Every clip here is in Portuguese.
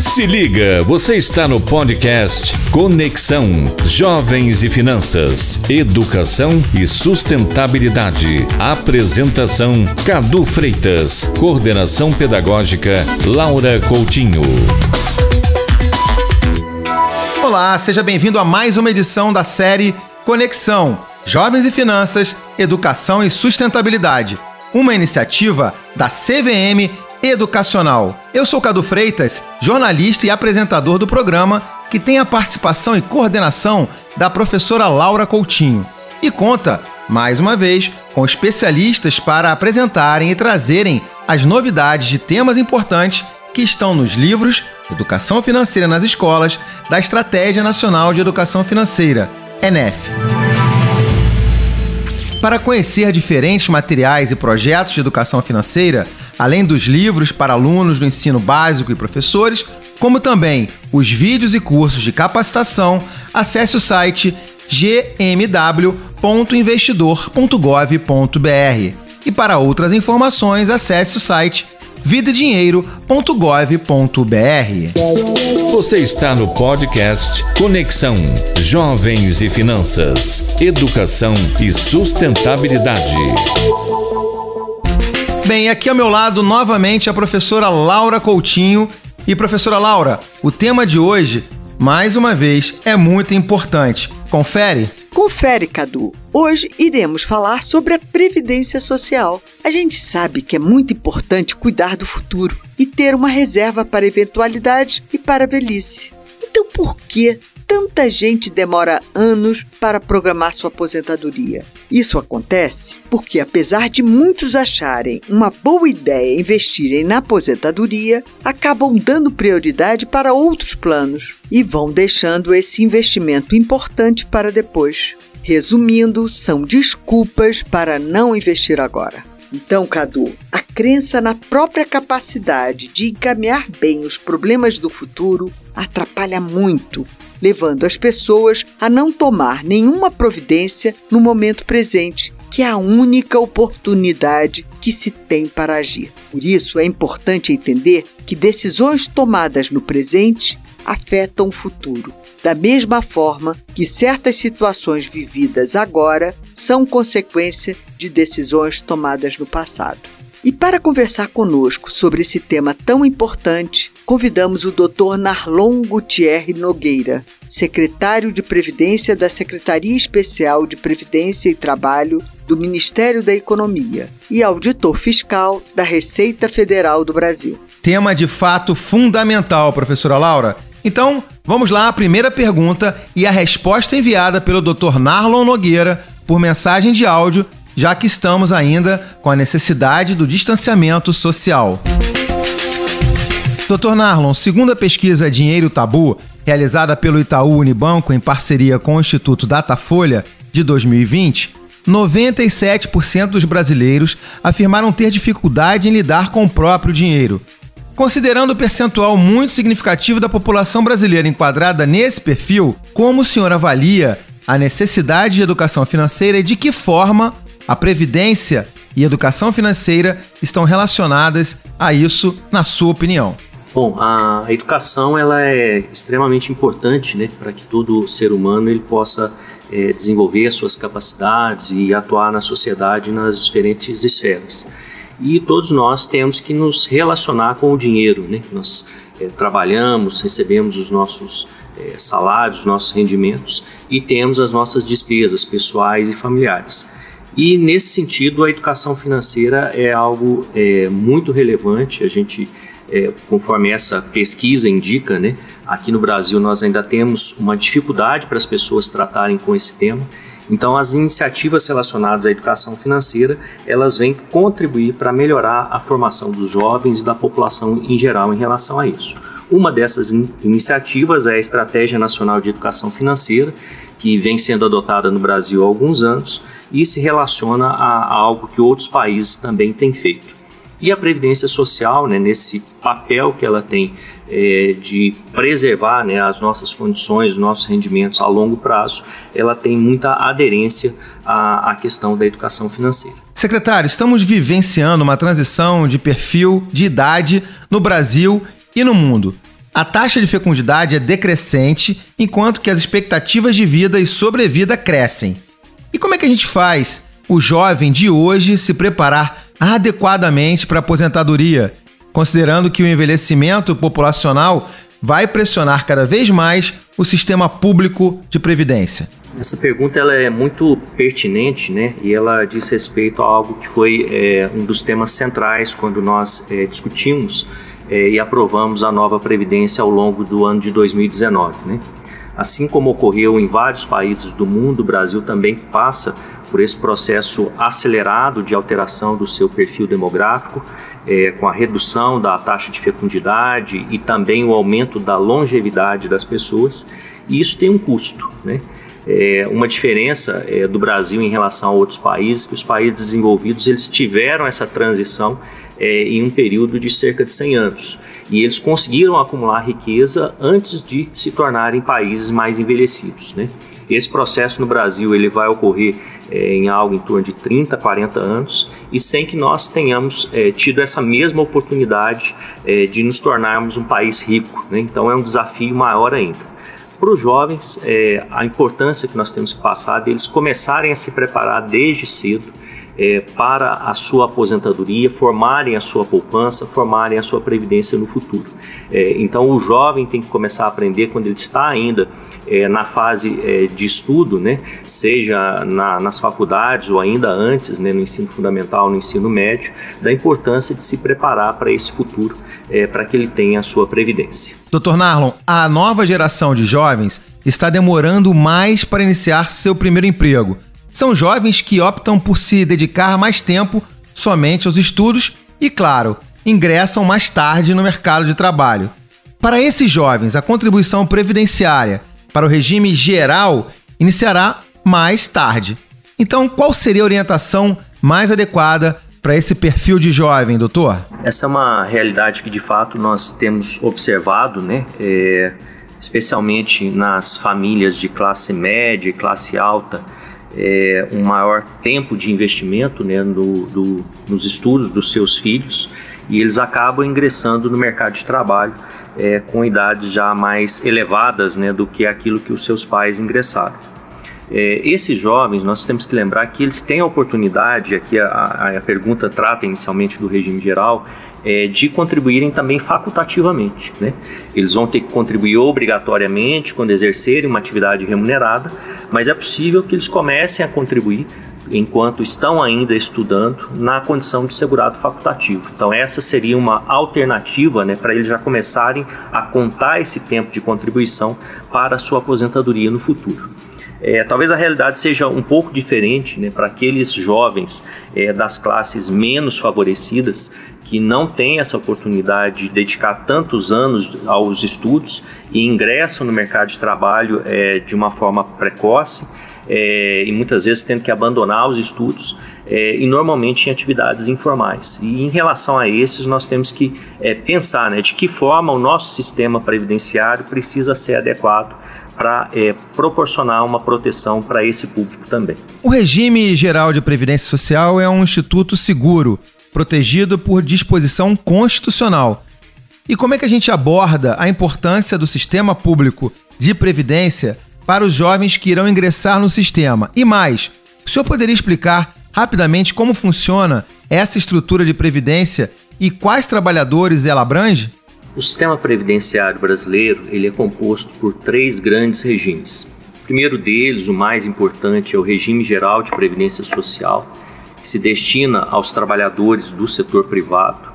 Se liga, você está no podcast Conexão Jovens e Finanças, Educação e Sustentabilidade. Apresentação Cadu Freitas, Coordenação Pedagógica Laura Coutinho. Olá, seja bem-vindo a mais uma edição da série Conexão Jovens e Finanças, Educação e Sustentabilidade, uma iniciativa da CVM Educacional. Eu sou Cadu Freitas, jornalista e apresentador do programa, que tem a participação e coordenação da professora Laura Coutinho. E conta, mais uma vez, com especialistas para apresentarem e trazerem as novidades de temas importantes que estão nos livros Educação Financeira nas Escolas da Estratégia Nacional de Educação Financeira, ENEF. Para conhecer diferentes materiais e projetos de educação financeira, além dos livros para alunos do ensino básico e professores, como também os vídeos e cursos de capacitação, acesse o site gmw.investidor.gov.br. E para outras informações, acesse o site vidadinheiro.gov.br. Você está no podcast Conexão Jovens e Finanças, Educação e Sustentabilidade. Bem, aqui ao meu lado novamente a professora Laura Coutinho. E professora Laura, o tema de hoje, mais uma vez, é muito importante. Confere? Confere, Cadu. Hoje iremos falar sobre a previdência social. A gente sabe que é muito importante cuidar do futuro e ter uma reserva para eventualidades e para a velhice. Então, por que tanta gente demora anos para programar sua aposentadoria? Isso acontece porque, apesar de muitos acharem uma boa ideia investirem na aposentadoria, acabam dando prioridade para outros planos e vão deixando esse investimento importante para depois. Resumindo, são desculpas para não investir agora. Então, Cadu, a crença na própria capacidade de encaminhar bem os problemas do futuro atrapalha muito levando as pessoas a não tomar nenhuma providência no momento presente, que é a única oportunidade que se tem para agir. Por isso, é importante entender que decisões tomadas no presente afetam o futuro, da mesma forma que certas situações vividas agora são consequência de decisões tomadas no passado. E para conversar conosco sobre esse tema tão importante, convidamos o Dr. Narlon Gutierre Nogueira, secretário de Previdência da Secretaria Especial de Previdência e Trabalho do Ministério da Economia e auditor fiscal da Receita Federal do Brasil. Tema de fato fundamental, professora Laura. Então, vamos lá, a primeira pergunta e a resposta enviada pelo Dr. Narlon Nogueira por mensagem de áudio já que estamos ainda com a necessidade do distanciamento social. Dr. Narlon, segundo a pesquisa Dinheiro Tabu, realizada pelo Itaú Unibanco em parceria com o Instituto Datafolha de 2020, 97% dos brasileiros afirmaram ter dificuldade em lidar com o próprio dinheiro. Considerando o percentual muito significativo da população brasileira enquadrada nesse perfil, como o senhor avalia a necessidade de educação financeira e de que forma a previdência e educação financeira estão relacionadas a isso, na sua opinião? Bom, a educação ela é extremamente importante, né, para que todo ser humano ele possa é, desenvolver as suas capacidades e atuar na sociedade nas diferentes esferas. E todos nós temos que nos relacionar com o dinheiro, né? Nós é, trabalhamos, recebemos os nossos é, salários, os nossos rendimentos e temos as nossas despesas pessoais e familiares. E nesse sentido, a educação financeira é algo é, muito relevante. A gente, conforme essa pesquisa indica, né, aqui no Brasil nós ainda temos uma dificuldade para as pessoas tratarem com esse tema. Então, as iniciativas relacionadas à educação financeira, elas vêm contribuir para melhorar a formação dos jovens e da população em geral em relação a isso. Uma dessas in iniciativas é a Estratégia Nacional de Educação Financeira, que vem sendo adotada no Brasil há alguns anos e se relaciona a, a algo que outros países também têm feito. E a Previdência Social, né, nesse papel que ela tem é, de preservar né, as nossas condições, os nossos rendimentos a longo prazo, ela tem muita aderência à, à questão da educação financeira. Secretário, estamos vivenciando uma transição de perfil de idade no Brasil e no mundo. A taxa de fecundidade é decrescente, enquanto que as expectativas de vida e sobrevida crescem. E como é que a gente faz o jovem de hoje se preparar adequadamente para a aposentadoria, considerando que o envelhecimento populacional vai pressionar cada vez mais o sistema público de previdência? Essa pergunta ela é muito pertinente, né? E ela diz respeito a algo que foi é, um dos temas centrais quando nós é, discutimos é, e aprovamos a nova previdência ao longo do ano de 2019, né? Assim como ocorreu em vários países do mundo, o Brasil também passa por esse processo acelerado de alteração do seu perfil demográfico, é, com a redução da taxa de fecundidade e também o aumento da longevidade das pessoas, e isso tem um custo. Né? É, uma diferença é, do Brasil em relação a outros países, que os países desenvolvidos eles tiveram essa transição é, em um período de cerca de 100 anos. E eles conseguiram acumular riqueza antes de se tornarem países mais envelhecidos. Né? Esse processo no Brasil ele vai ocorrer é, em algo em torno de 30, 40 anos e sem que nós tenhamos é, tido essa mesma oportunidade é, de nos tornarmos um país rico. Né? Então é um desafio maior ainda. Para os jovens, é, a importância que nós temos que passar deles começarem a se preparar desde cedo é, para a sua aposentadoria, formarem a sua poupança, formarem a sua previdência no futuro. É, então, o jovem tem que começar a aprender quando ele está ainda é, na fase é, de estudo, né, seja na, nas faculdades ou ainda antes, né, no ensino fundamental, no ensino médio, da importância de se preparar para esse futuro, é, para que ele tenha a sua previdência. Dr. Narlon, a nova geração de jovens está demorando mais para iniciar seu primeiro emprego. São jovens que optam por se dedicar mais tempo somente aos estudos e, claro, ingressam mais tarde no mercado de trabalho. Para esses jovens, a contribuição previdenciária para o regime geral iniciará mais tarde. Então, qual seria a orientação mais adequada para esse perfil de jovem, doutor? Essa é uma realidade que de fato nós temos observado, né? É, especialmente nas famílias de classe média e classe alta, é, um maior tempo de investimento né, no, do, nos estudos dos seus filhos e eles acabam ingressando no mercado de trabalho é, com idades já mais elevadas né, do que aquilo que os seus pais ingressaram. É, esses jovens, nós temos que lembrar que eles têm a oportunidade, aqui a, a pergunta trata inicialmente do regime geral, é, de contribuírem também facultativamente. Né? Eles vão ter que contribuir obrigatoriamente quando exercerem uma atividade remunerada, mas é possível que eles comecem a contribuir enquanto estão ainda estudando na condição de segurado facultativo. Então essa seria uma alternativa né, para eles já começarem a contar esse tempo de contribuição para a sua aposentadoria no futuro. É, talvez a realidade seja um pouco diferente né, para aqueles jovens é, das classes menos favorecidas que não têm essa oportunidade de dedicar tantos anos aos estudos e ingressam no mercado de trabalho é, de uma forma precoce é, e muitas vezes tendo que abandonar os estudos é, e normalmente em atividades informais. E em relação a esses, nós temos que é, pensar né, de que forma o nosso sistema previdenciário precisa ser adequado para é, proporcionar uma proteção para esse público também. O regime geral de previdência social é um instituto seguro, protegido por disposição constitucional. E como é que a gente aborda a importância do sistema público de previdência para os jovens que irão ingressar no sistema? E mais, o senhor poderia explicar rapidamente como funciona essa estrutura de previdência e quais trabalhadores ela abrange? O sistema previdenciário brasileiro ele é composto por três grandes regimes. O primeiro deles, o mais importante, é o regime geral de previdência social, que se destina aos trabalhadores do setor privado.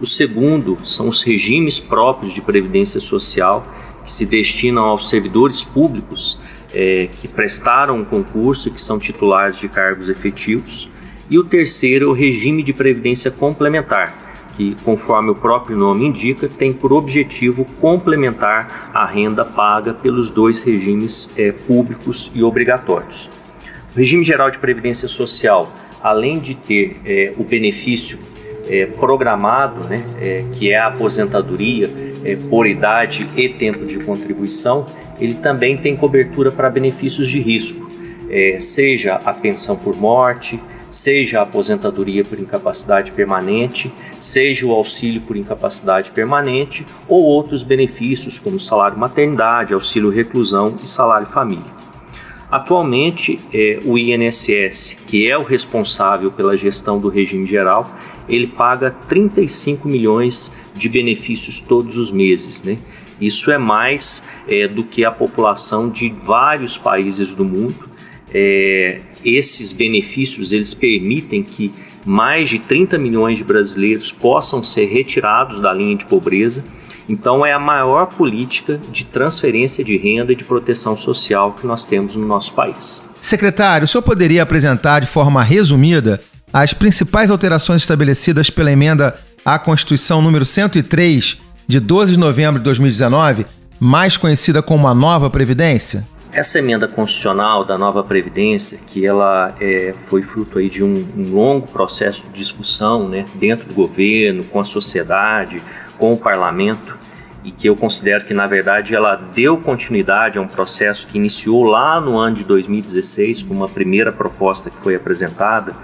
O segundo são os regimes próprios de previdência social, que se destinam aos servidores públicos é, que prestaram um concurso e que são titulares de cargos efetivos. E o terceiro é o regime de previdência complementar, que, conforme o próprio nome indica, tem por objetivo complementar a renda paga pelos dois regimes é, públicos e obrigatórios. O regime geral de previdência social, além de ter é, o benefício é, programado, né, é, que é a aposentadoria é, por idade e tempo de contribuição, ele também tem cobertura para benefícios de risco, é, seja a pensão por morte, seja a aposentadoria por incapacidade permanente, seja o auxílio por incapacidade permanente ou outros benefícios como salário maternidade, auxílio reclusão e salário família. Atualmente, é, o INSS, que é o responsável pela gestão do regime geral, ele paga 35 milhões de benefícios todos os meses, né? Isso é mais é, do que a população de vários países do mundo. É, esses benefícios eles permitem que mais de 30 milhões de brasileiros possam ser retirados da linha de pobreza. Então, é a maior política de transferência de renda e de proteção social que nós temos no nosso país. Secretário, o senhor poderia apresentar de forma resumida as principais alterações estabelecidas pela emenda à Constituição número 103, de 12 de novembro de 2019, mais conhecida como a Nova Previdência? Essa emenda constitucional da nova Previdência, que ela é, foi fruto aí de um, um, longo processo de discussão né, dentro do governo, com a sociedade, com o parlamento, e que eu considero que, na verdade, ela deu continuidade a um processo que iniciou lá no ano de 2016, com uma primeira proposta que foi apresentada,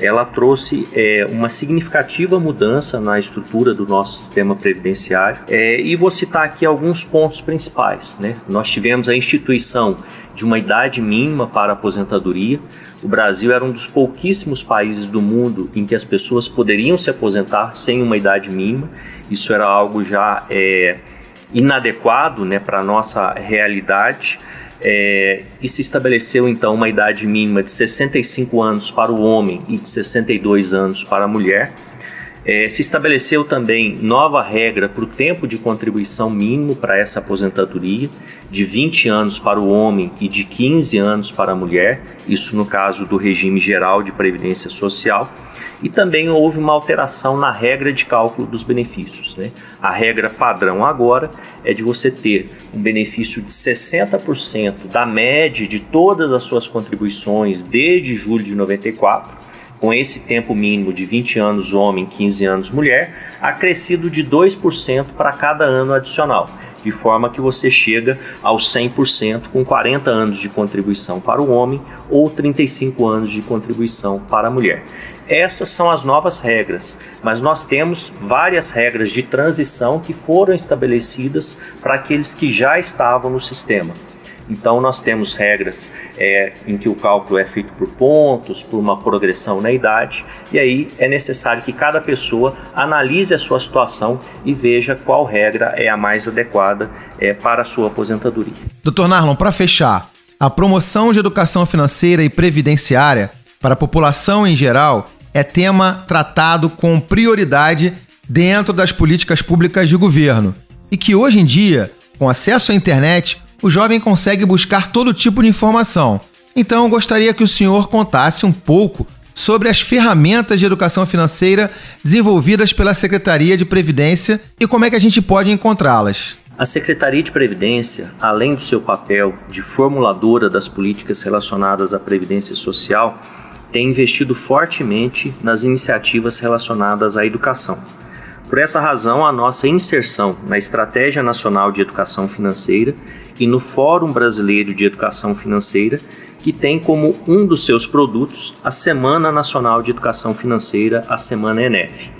ela trouxe é, uma significativa mudança na estrutura do nosso sistema previdenciário. É, e vou citar aqui alguns pontos principais. Né? Nós tivemos a instituição de uma idade mínima para a aposentadoria. O Brasil era um dos pouquíssimos países do mundo em que as pessoas poderiam se aposentar sem uma idade mínima. Isso era algo já é, inadequado né, para a nossa realidade. É, e se estabeleceu então uma idade mínima de 65 anos para o homem e de 62 anos para a mulher. É, se estabeleceu também nova regra para o tempo de contribuição mínimo para essa aposentadoria, de 20 anos para o homem e de 15 anos para a mulher, isso no caso do regime geral de previdência social e também houve uma alteração na regra de cálculo dos benefícios. Né? A regra padrão agora é de você ter um benefício de 60% da média de todas as suas contribuições desde julho de 94, com esse tempo mínimo de 20 anos homem, 15 anos mulher, acrescido de 2% para cada ano adicional de forma que você chega aos 100% com 40 anos de contribuição para o homem ou 35 anos de contribuição para a mulher. Essas são as novas regras, mas nós temos várias regras de transição que foram estabelecidas para aqueles que já estavam no sistema. Então, nós temos regras é, em que o cálculo é feito por pontos, por uma progressão na idade, e aí é necessário que cada pessoa analise a sua situação e veja qual regra é a mais adequada é, para a sua aposentadoria. Dr. Narlon, para fechar, a promoção de educação financeira e previdenciária para a população em geral é tema tratado com prioridade dentro das políticas públicas de governo e que hoje em dia, com acesso à internet, o jovem consegue buscar todo tipo de informação. Então, gostaria que o senhor contasse um pouco sobre as ferramentas de educação financeira desenvolvidas pela Secretaria de Previdência e como é que a gente pode encontrá-las. A Secretaria de Previdência, além do seu papel de formuladora das políticas relacionadas à previdência social, tem investido fortemente nas iniciativas relacionadas à educação. Por essa razão, a nossa inserção na Estratégia Nacional de Educação Financeira e no Fórum Brasileiro de Educação Financeira, que tem como um dos seus produtos a Semana Nacional de Educação Financeira, a Semana ENEF.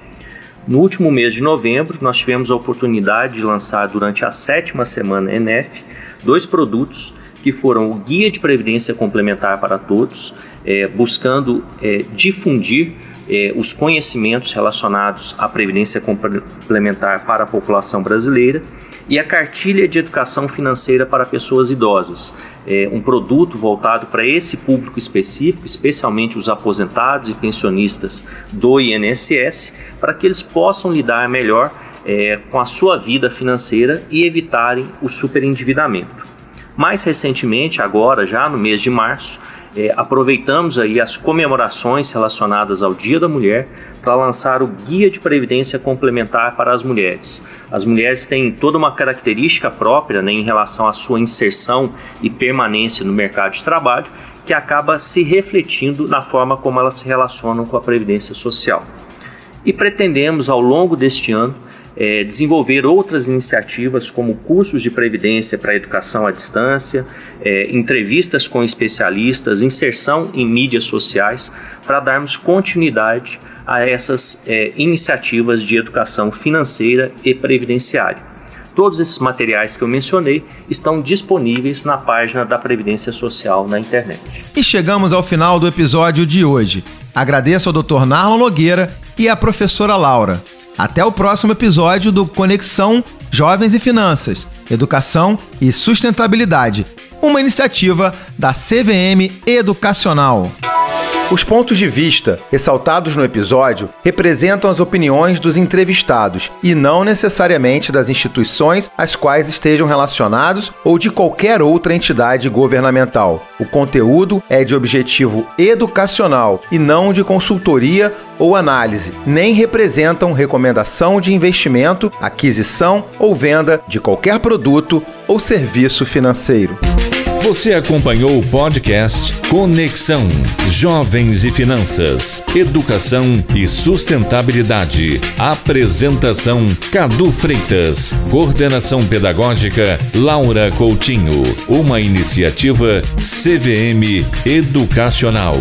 No último mês de novembro, nós tivemos a oportunidade de lançar durante a sétima semana ENEF dois produtos que foram o Guia de Previdência Complementar para Todos é, buscando é, difundir é, os conhecimentos relacionados à previdência complementar para a população brasileira e a cartilha de educação financeira para pessoas idosas, é um produto voltado para esse público específico, especialmente os aposentados e pensionistas do INSS, para que eles possam lidar melhor é, com a sua vida financeira e evitarem o superendividamento. Mais recentemente, agora já no mês de março, é, aproveitamos aí as comemorações relacionadas ao Dia da Mulher para lançar o Guia de Previdência Complementar para as Mulheres. As mulheres têm toda uma característica própria né, em relação à sua inserção e permanência no mercado de trabalho, que acaba se refletindo na forma como elas se relacionam com a Previdência Social. E pretendemos, ao longo deste ano, é, desenvolver outras iniciativas como cursos de previdência para educação à distância, é, entrevistas com especialistas, inserção em mídias sociais, para darmos continuidade a essas é, iniciativas de educação financeira e previdenciária. Todos esses materiais que eu mencionei estão disponíveis na página da Previdência Social na internet. E chegamos ao final do episódio de hoje. Agradeço ao Dr. Narlon Nogueira e à professora Laura. Até o próximo episódio do Conexão Jovens e Finanças, Educação e Sustentabilidade, uma iniciativa da CVM Educacional. Os pontos de vista ressaltados no episódio representam as opiniões dos entrevistados e não necessariamente das instituições às quais estejam relacionados ou de qualquer outra entidade governamental. O conteúdo é de objetivo educacional e não de consultoria ou análise, nem representam recomendação de investimento, aquisição ou venda de qualquer produto ou serviço financeiro. Você acompanhou o podcast Conexão Jovens e Finanças, Educação e Sustentabilidade. Apresentação Cadu Freitas. Coordenação Pedagógica Laura Coutinho. Uma iniciativa CVM Educacional.